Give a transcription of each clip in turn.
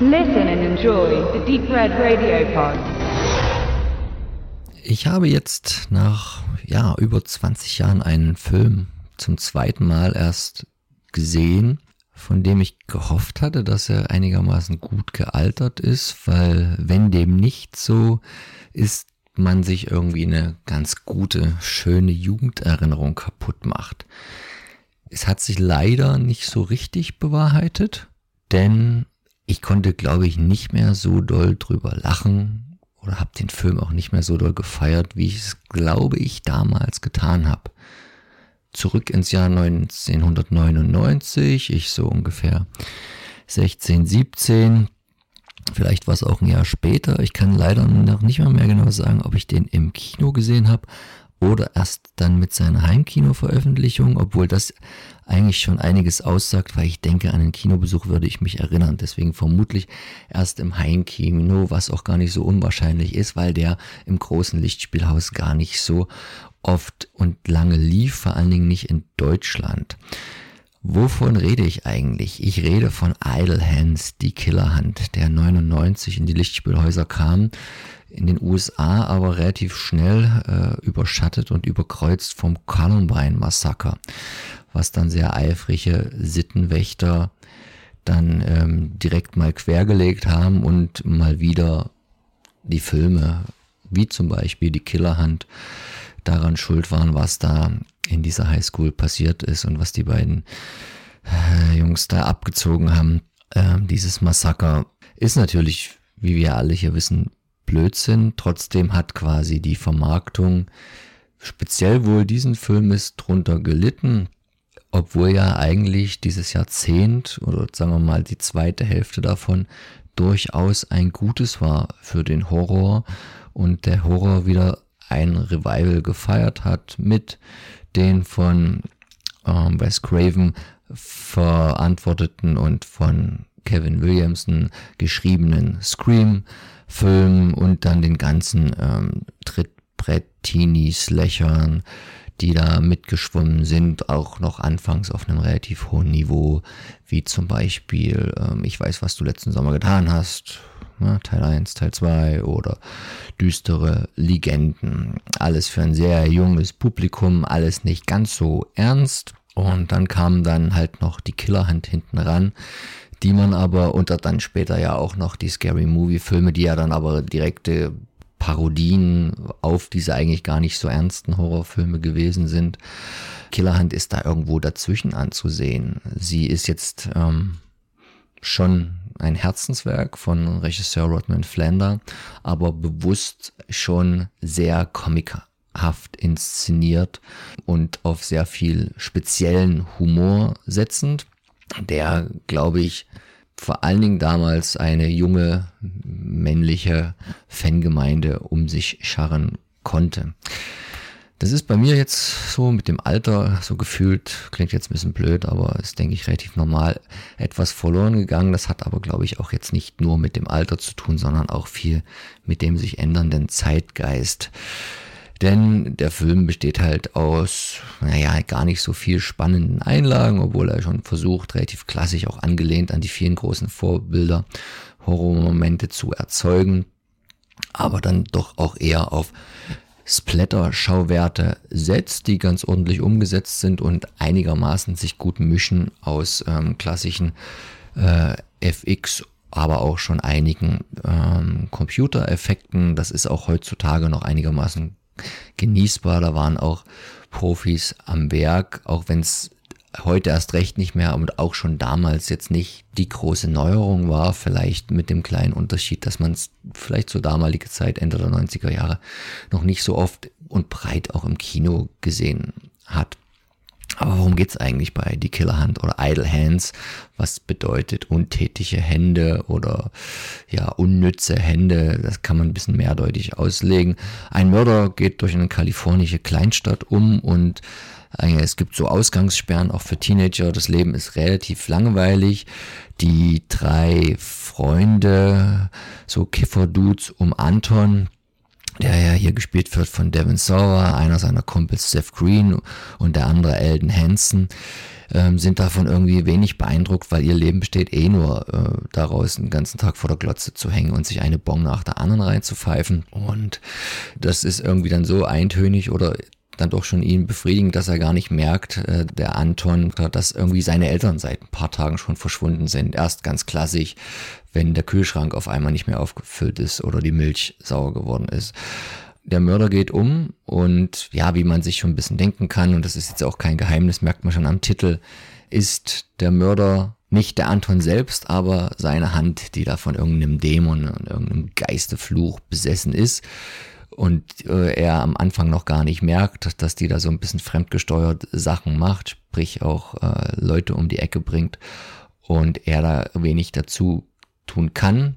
Listen and enjoy the Deep Red Radio Pod. Ich habe jetzt nach ja, über 20 Jahren einen Film zum zweiten Mal erst gesehen, von dem ich gehofft hatte, dass er einigermaßen gut gealtert ist, weil wenn dem nicht so ist, man sich irgendwie eine ganz gute, schöne Jugenderinnerung kaputt macht. Es hat sich leider nicht so richtig bewahrheitet, denn ich konnte, glaube ich, nicht mehr so doll drüber lachen oder habe den Film auch nicht mehr so doll gefeiert, wie ich es, glaube ich, damals getan habe. Zurück ins Jahr 1999, ich so ungefähr 16, 17, vielleicht war es auch ein Jahr später. Ich kann leider noch nicht mal mehr genau sagen, ob ich den im Kino gesehen habe oder erst dann mit seiner Heimkino-Veröffentlichung, obwohl das eigentlich schon einiges aussagt, weil ich denke, an den Kinobesuch würde ich mich erinnern. Deswegen vermutlich erst im Heimkino, was auch gar nicht so unwahrscheinlich ist, weil der im großen Lichtspielhaus gar nicht so oft und lange lief, vor allen Dingen nicht in Deutschland. Wovon rede ich eigentlich? Ich rede von Idle Hands, die Killerhand, der 99 in die Lichtspielhäuser kam in den USA aber relativ schnell äh, überschattet und überkreuzt vom Columbine-Massaker, was dann sehr eifrige Sittenwächter dann ähm, direkt mal quergelegt haben und mal wieder die Filme, wie zum Beispiel die Killerhand, daran schuld waren, was da in dieser Highschool passiert ist und was die beiden äh, Jungs da abgezogen haben. Ähm, dieses Massaker ist natürlich, wie wir alle hier wissen, Blödsinn. Trotzdem hat quasi die Vermarktung speziell wohl diesen Film ist drunter gelitten, obwohl ja eigentlich dieses Jahrzehnt oder sagen wir mal die zweite Hälfte davon durchaus ein gutes war für den Horror und der Horror wieder ein Revival gefeiert hat mit den von ähm, Wes Craven verantworteten und von Kevin Williamson geschriebenen Scream Film und dann den ganzen ähm, Trittbrett-Teenies, Lächern, die da mitgeschwommen sind, auch noch anfangs auf einem relativ hohen Niveau, wie zum Beispiel, ähm, ich weiß, was du letzten Sommer getan hast, ne, Teil 1, Teil 2 oder düstere Legenden. Alles für ein sehr junges Publikum, alles nicht ganz so ernst. Und dann kam dann halt noch die Killerhand hinten ran, die man aber unter dann später ja auch noch die Scary Movie Filme, die ja dann aber direkte Parodien auf diese eigentlich gar nicht so ernsten Horrorfilme gewesen sind. Killerhand ist da irgendwo dazwischen anzusehen. Sie ist jetzt ähm, schon ein Herzenswerk von Regisseur Rodman Flander, aber bewusst schon sehr comichaft inszeniert und auf sehr viel speziellen Humor setzend der, glaube ich, vor allen Dingen damals eine junge männliche Fangemeinde um sich scharren konnte. Das ist bei mir jetzt so mit dem Alter so gefühlt, klingt jetzt ein bisschen blöd, aber ist, denke ich, relativ normal, etwas verloren gegangen. Das hat aber, glaube ich, auch jetzt nicht nur mit dem Alter zu tun, sondern auch viel mit dem sich ändernden Zeitgeist. Denn der Film besteht halt aus, naja, gar nicht so viel spannenden Einlagen, obwohl er schon versucht, relativ klassisch auch angelehnt an die vielen großen Vorbilder, Horrormomente zu erzeugen, aber dann doch auch eher auf Splatter-Schauwerte setzt, die ganz ordentlich umgesetzt sind und einigermaßen sich gut mischen aus ähm, klassischen äh, FX aber auch schon einigen ähm, Computereffekten. Das ist auch heutzutage noch einigermaßen genießbar. Da waren auch Profis am Werk, auch wenn es heute erst recht nicht mehr und auch schon damals jetzt nicht die große Neuerung war, vielleicht mit dem kleinen Unterschied, dass man es vielleicht zur damaligen Zeit, Ende der 90er Jahre, noch nicht so oft und breit auch im Kino gesehen hat. Aber worum geht's eigentlich bei Die Killerhand oder Idle Hands? Was bedeutet untätige Hände oder ja, unnütze Hände? Das kann man ein bisschen mehrdeutig auslegen. Ein Mörder geht durch eine kalifornische Kleinstadt um und äh, es gibt so Ausgangssperren auch für Teenager. Das Leben ist relativ langweilig. Die drei Freunde, so Kiffer-Dudes um Anton, der ja hier gespielt wird von Devin Sauer, einer seiner Kumpels Seth Green und der andere Elden Hansen. ähm, sind davon irgendwie wenig beeindruckt, weil ihr Leben besteht eh nur äh, daraus, den ganzen Tag vor der Glotze zu hängen und sich eine Bon nach der anderen reinzupfeifen. Und das ist irgendwie dann so eintönig oder dann doch schon ihn befriedigend, dass er gar nicht merkt, äh, der Anton, dass irgendwie seine Eltern seit ein paar Tagen schon verschwunden sind. Erst ganz klassisch, wenn der Kühlschrank auf einmal nicht mehr aufgefüllt ist oder die Milch sauer geworden ist. Der Mörder geht um und ja, wie man sich schon ein bisschen denken kann, und das ist jetzt auch kein Geheimnis, merkt man schon am Titel, ist der Mörder nicht der Anton selbst, aber seine Hand, die da von irgendeinem Dämon und irgendeinem Geistefluch besessen ist und äh, er am Anfang noch gar nicht merkt, dass die da so ein bisschen fremdgesteuert Sachen macht, sprich auch äh, Leute um die Ecke bringt und er da wenig dazu tun kann,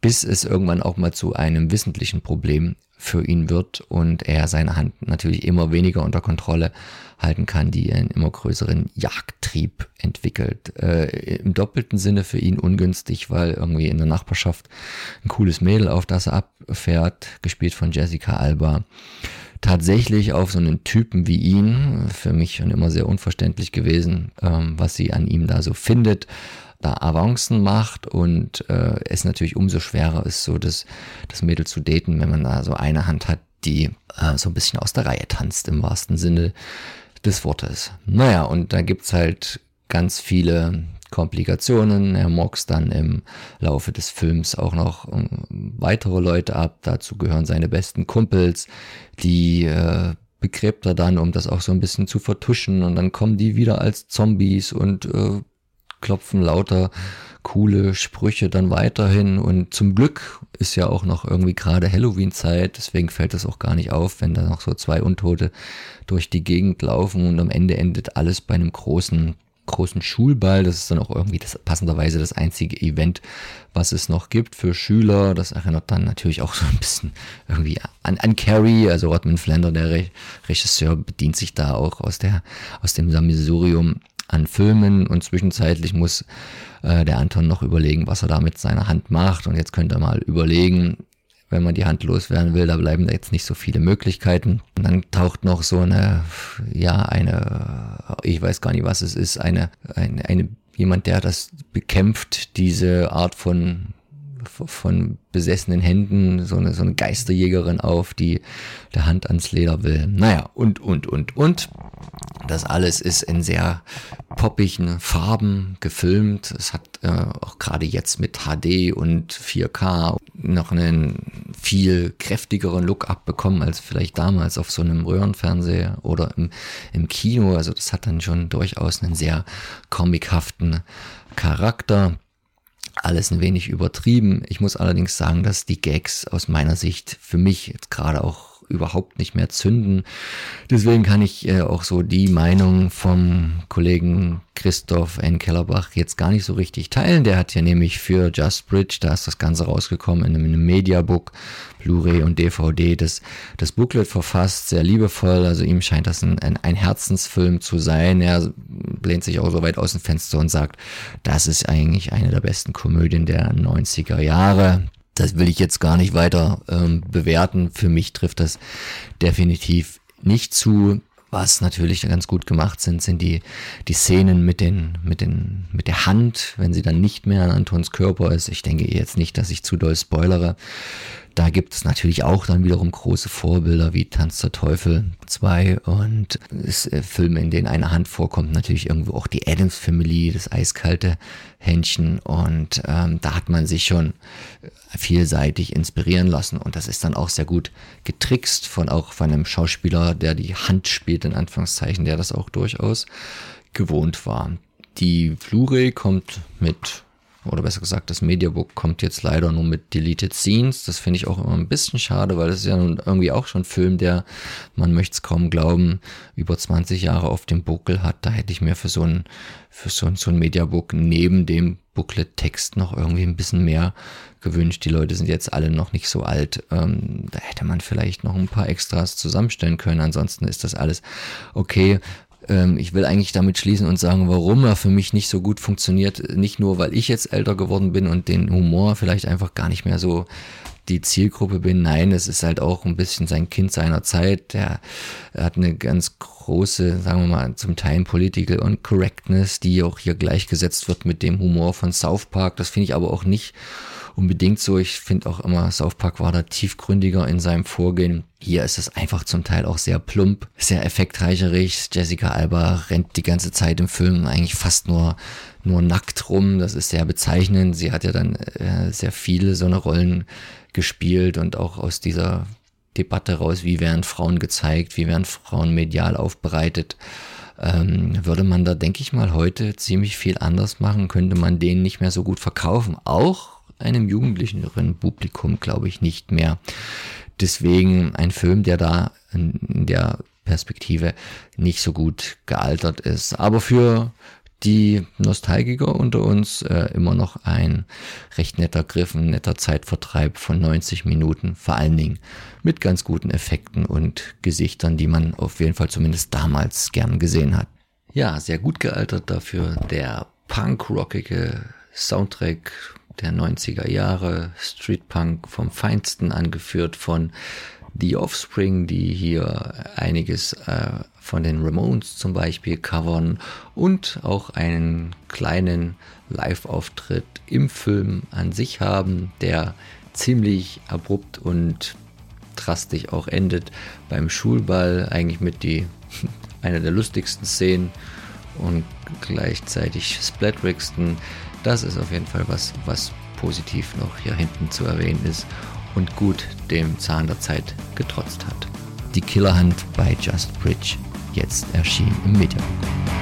bis es irgendwann auch mal zu einem wissentlichen Problem für ihn wird und er seine Hand natürlich immer weniger unter Kontrolle halten kann, die einen immer größeren Jagdtrieb entwickelt. Äh, Im doppelten Sinne für ihn ungünstig, weil irgendwie in der Nachbarschaft ein cooles Mädel, auf das er abfährt, gespielt von Jessica Alba, tatsächlich auf so einen Typen wie ihn, für mich schon immer sehr unverständlich gewesen, ähm, was sie an ihm da so findet, da Avancen macht und äh, es natürlich umso schwerer ist, so das, das Mädel zu daten, wenn man da so eine Hand hat, die äh, so ein bisschen aus der Reihe tanzt, im wahrsten Sinne des Wortes. Naja, und da gibt's halt ganz viele Komplikationen. Er moxt dann im Laufe des Films auch noch ähm, weitere Leute ab. Dazu gehören seine besten Kumpels, die äh, begräbt er dann, um das auch so ein bisschen zu vertuschen. Und dann kommen die wieder als Zombies und äh, klopfen lauter coole Sprüche dann weiterhin. Und zum Glück ist ja auch noch irgendwie gerade Halloween-Zeit, deswegen fällt es auch gar nicht auf, wenn da noch so zwei Untote durch die Gegend laufen und am Ende endet alles bei einem großen großen Schulball. Das ist dann auch irgendwie das, passenderweise das einzige Event, was es noch gibt für Schüler. Das erinnert dann natürlich auch so ein bisschen irgendwie an, an Carrie, also Rodman Flander, der Re Regisseur, bedient sich da auch aus der, aus dem Sammelsurium an Filmen und zwischenzeitlich muss äh, der Anton noch überlegen, was er da mit seiner Hand macht und jetzt könnte er mal überlegen, wenn man die Hand loswerden will, da bleiben da jetzt nicht so viele Möglichkeiten. Und dann taucht noch so eine, ja, eine, ich weiß gar nicht, was es ist, eine, eine, eine jemand, der das bekämpft, diese Art von von besessenen Händen so eine, so eine Geisterjägerin auf, die der Hand ans Leder will. Naja, und, und, und, und. Das alles ist in sehr poppigen Farben gefilmt. Es hat äh, auch gerade jetzt mit HD und 4K noch einen viel kräftigeren Look abbekommen als vielleicht damals auf so einem Röhrenfernseher oder im, im Kino. Also das hat dann schon durchaus einen sehr comichaften Charakter alles ein wenig übertrieben. Ich muss allerdings sagen, dass die Gags aus meiner Sicht für mich jetzt gerade auch überhaupt nicht mehr zünden. Deswegen kann ich äh, auch so die Meinung vom Kollegen Christoph N. Kellerbach jetzt gar nicht so richtig teilen. Der hat ja nämlich für Just Bridge, da ist das Ganze rausgekommen, in einem Mediabook, Blu-ray und DVD, das, das Booklet verfasst, sehr liebevoll. Also ihm scheint das ein, ein, ein Herzensfilm zu sein. Er lehnt sich auch so weit aus dem Fenster und sagt, das ist eigentlich eine der besten Komödien der 90er Jahre das will ich jetzt gar nicht weiter ähm, bewerten. Für mich trifft das definitiv nicht zu. Was natürlich ganz gut gemacht sind, sind die, die Szenen mit den, mit den, mit der Hand, wenn sie dann nicht mehr an Antons Körper ist. Ich denke jetzt nicht, dass ich zu doll spoilere. Da gibt es natürlich auch dann wiederum große Vorbilder wie Tanz der Teufel 2 und äh, Filme, in denen eine Hand vorkommt, natürlich irgendwo auch die Adams Family, das eiskalte Händchen und ähm, da hat man sich schon vielseitig inspirieren lassen und das ist dann auch sehr gut getrickst von auch von einem Schauspieler, der die Hand spielt, in Anführungszeichen, der das auch durchaus gewohnt war. Die Blu-ray kommt mit oder besser gesagt, das Mediabook kommt jetzt leider nur mit Deleted Scenes. Das finde ich auch immer ein bisschen schade, weil das ist ja nun irgendwie auch schon ein Film, der, man möchte es kaum glauben, über 20 Jahre auf dem Buckel hat. Da hätte ich mir für so ein, für so ein, so ein Mediabook neben dem Booklet-Text noch irgendwie ein bisschen mehr gewünscht. Die Leute sind jetzt alle noch nicht so alt. Ähm, da hätte man vielleicht noch ein paar Extras zusammenstellen können. Ansonsten ist das alles okay. Ähm, ich will eigentlich damit schließen und sagen, warum er für mich nicht so gut funktioniert. Nicht nur, weil ich jetzt älter geworden bin und den Humor vielleicht einfach gar nicht mehr so die Zielgruppe bin. Nein, es ist halt auch ein bisschen sein Kind seiner Zeit. Der, er hat eine ganz große, sagen wir mal, zum Teil Political Uncorrectness, die auch hier gleichgesetzt wird mit dem Humor von South Park. Das finde ich aber auch nicht unbedingt so. Ich finde auch immer, South Park war da tiefgründiger in seinem Vorgehen. Hier ist es einfach zum Teil auch sehr plump, sehr effektreicherig. Jessica Alba rennt die ganze Zeit im Film eigentlich fast nur, nur nackt rum. Das ist sehr bezeichnend. Sie hat ja dann äh, sehr viele so eine Rollen gespielt und auch aus dieser Debatte raus, wie werden Frauen gezeigt, wie werden Frauen medial aufbereitet, ähm, würde man da, denke ich mal, heute ziemlich viel anders machen, könnte man den nicht mehr so gut verkaufen. Auch einem jugendlicheren Publikum, glaube ich, nicht mehr. Deswegen ein Film, der da in der Perspektive nicht so gut gealtert ist. Aber für die Nostalgiker unter uns äh, immer noch ein recht netter Griff, ein netter Zeitvertreib von 90 Minuten, vor allen Dingen mit ganz guten Effekten und Gesichtern, die man auf jeden Fall zumindest damals gern gesehen hat. Ja, sehr gut gealtert dafür der punkrockige Soundtrack der 90er Jahre, Street Punk vom Feinsten angeführt von The Offspring, die hier einiges äh, von den Ramones zum Beispiel covern und auch einen kleinen Live-Auftritt im Film an sich haben, der ziemlich abrupt und drastisch auch endet beim Schulball, eigentlich mit die einer der lustigsten Szenen und gleichzeitig splatterigsten. Das ist auf jeden Fall was, was positiv noch hier hinten zu erwähnen ist und gut dem Zahn der Zeit getrotzt hat. Die Killerhand bei Just Bridge, jetzt erschienen im Mediabook.